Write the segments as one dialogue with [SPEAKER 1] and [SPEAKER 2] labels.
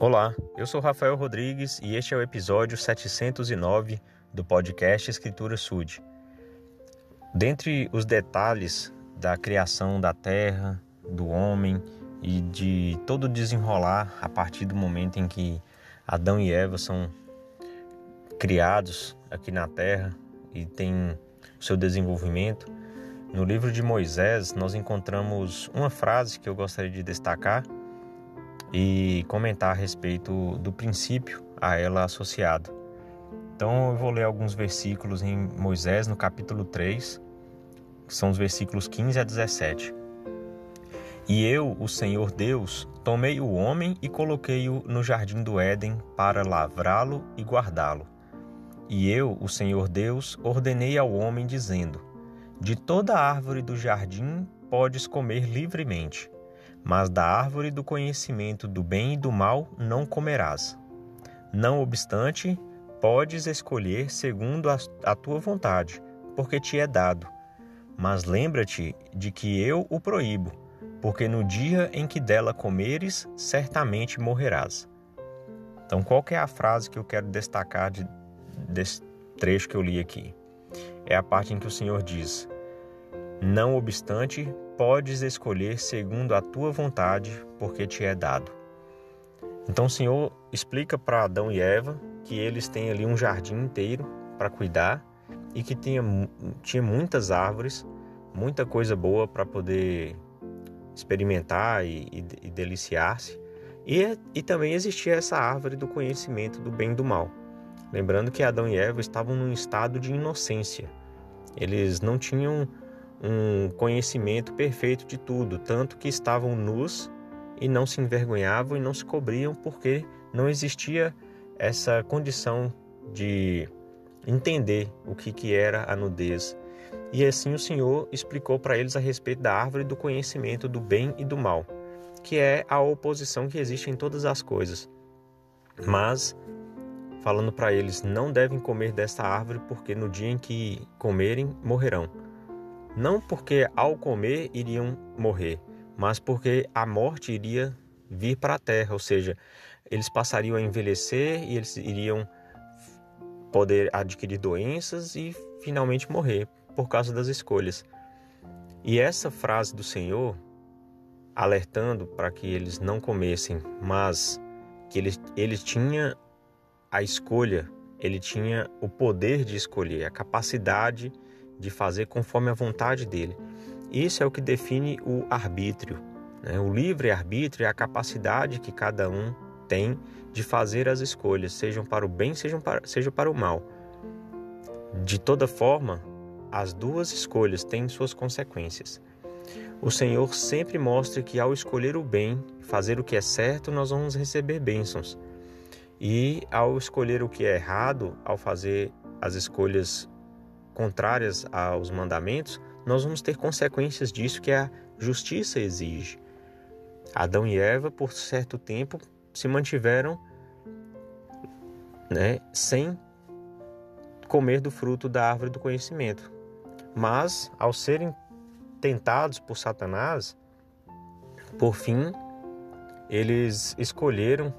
[SPEAKER 1] Olá, eu sou Rafael Rodrigues e este é o episódio 709 do podcast Escritura Sud. Dentre os detalhes da criação da terra, do homem e de todo desenrolar a partir do momento em que Adão e Eva são criados aqui na terra e têm o seu desenvolvimento, no livro de Moisés nós encontramos uma frase que eu gostaria de destacar e comentar a respeito do princípio a ela associado. Então eu vou ler alguns versículos em Moisés, no capítulo 3, que são os versículos 15 a 17. E eu, o Senhor Deus, tomei o homem e coloquei-o no jardim do Éden para lavrá-lo e guardá-lo. E eu, o Senhor Deus, ordenei ao homem, dizendo: De toda árvore do jardim podes comer livremente mas da árvore do conhecimento do bem e do mal não comerás. Não obstante, podes escolher segundo a, tua vontade, porque te é dado. Mas lembra-te de que eu o proíbo, porque no dia em que dela comeres, certamente morrerás. Então, qual é a frase que eu quero destacar de, desse trecho que eu li aqui? É a parte em que o Senhor diz: Não obstante, podes escolher segundo a tua vontade, porque te é dado. Então o Senhor explica para Adão e Eva que eles têm ali um jardim inteiro para cuidar e que tinha, tinha muitas árvores, muita coisa boa para poder experimentar e, e, e deliciar-se. E, e também existia essa árvore do conhecimento do bem e do mal. Lembrando que Adão e Eva estavam num estado de inocência. Eles não tinham um conhecimento perfeito de tudo, tanto que estavam nus e não se envergonhavam e não se cobriam porque não existia essa condição de entender o que, que era a nudez. E assim o Senhor explicou para eles a respeito da árvore do conhecimento do bem e do mal, que é a oposição que existe em todas as coisas. Mas, falando para eles, não devem comer desta árvore, porque no dia em que comerem, morrerão não porque ao comer iriam morrer, mas porque a morte iria vir para a terra, ou seja, eles passariam a envelhecer e eles iriam poder adquirir doenças e finalmente morrer por causa das escolhas. E essa frase do Senhor, alertando para que eles não comessem, mas que ele, ele tinha a escolha, ele tinha o poder de escolher, a capacidade de de fazer conforme a vontade dele. Isso é o que define o arbítrio. Né? O livre-arbítrio é a capacidade que cada um tem de fazer as escolhas, sejam para o bem, sejam para, seja para o mal. De toda forma, as duas escolhas têm suas consequências. O Senhor sempre mostra que ao escolher o bem, fazer o que é certo, nós vamos receber bênçãos. E ao escolher o que é errado, ao fazer as escolhas contrárias aos mandamentos, nós vamos ter consequências disso que a justiça exige. Adão e Eva, por certo tempo, se mantiveram né, sem comer do fruto da árvore do conhecimento. Mas, ao serem tentados por Satanás, por fim, eles escolheram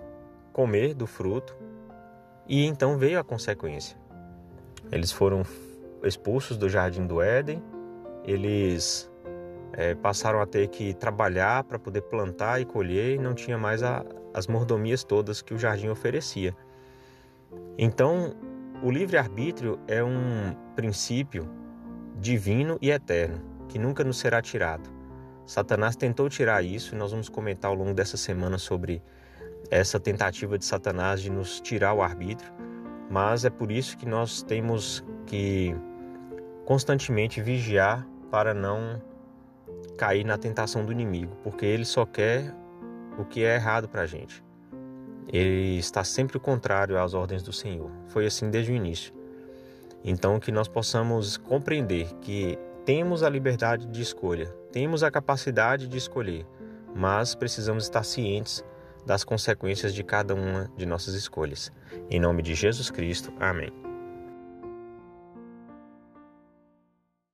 [SPEAKER 1] comer do fruto e então veio a consequência. Eles foram expulsos do jardim do Éden, eles é, passaram a ter que trabalhar para poder plantar e colher e não tinha mais a, as mordomias todas que o jardim oferecia. Então, o livre-arbítrio é um princípio divino e eterno que nunca nos será tirado. Satanás tentou tirar isso e nós vamos comentar ao longo dessa semana sobre essa tentativa de Satanás de nos tirar o arbítrio, mas é por isso que nós temos que constantemente vigiar para não cair na tentação do inimigo, porque ele só quer o que é errado para a gente. Ele está sempre contrário às ordens do Senhor. Foi assim desde o início. Então, que nós possamos compreender que temos a liberdade de escolha, temos a capacidade de escolher, mas precisamos estar cientes das consequências de cada uma de nossas escolhas. Em nome de Jesus Cristo, amém.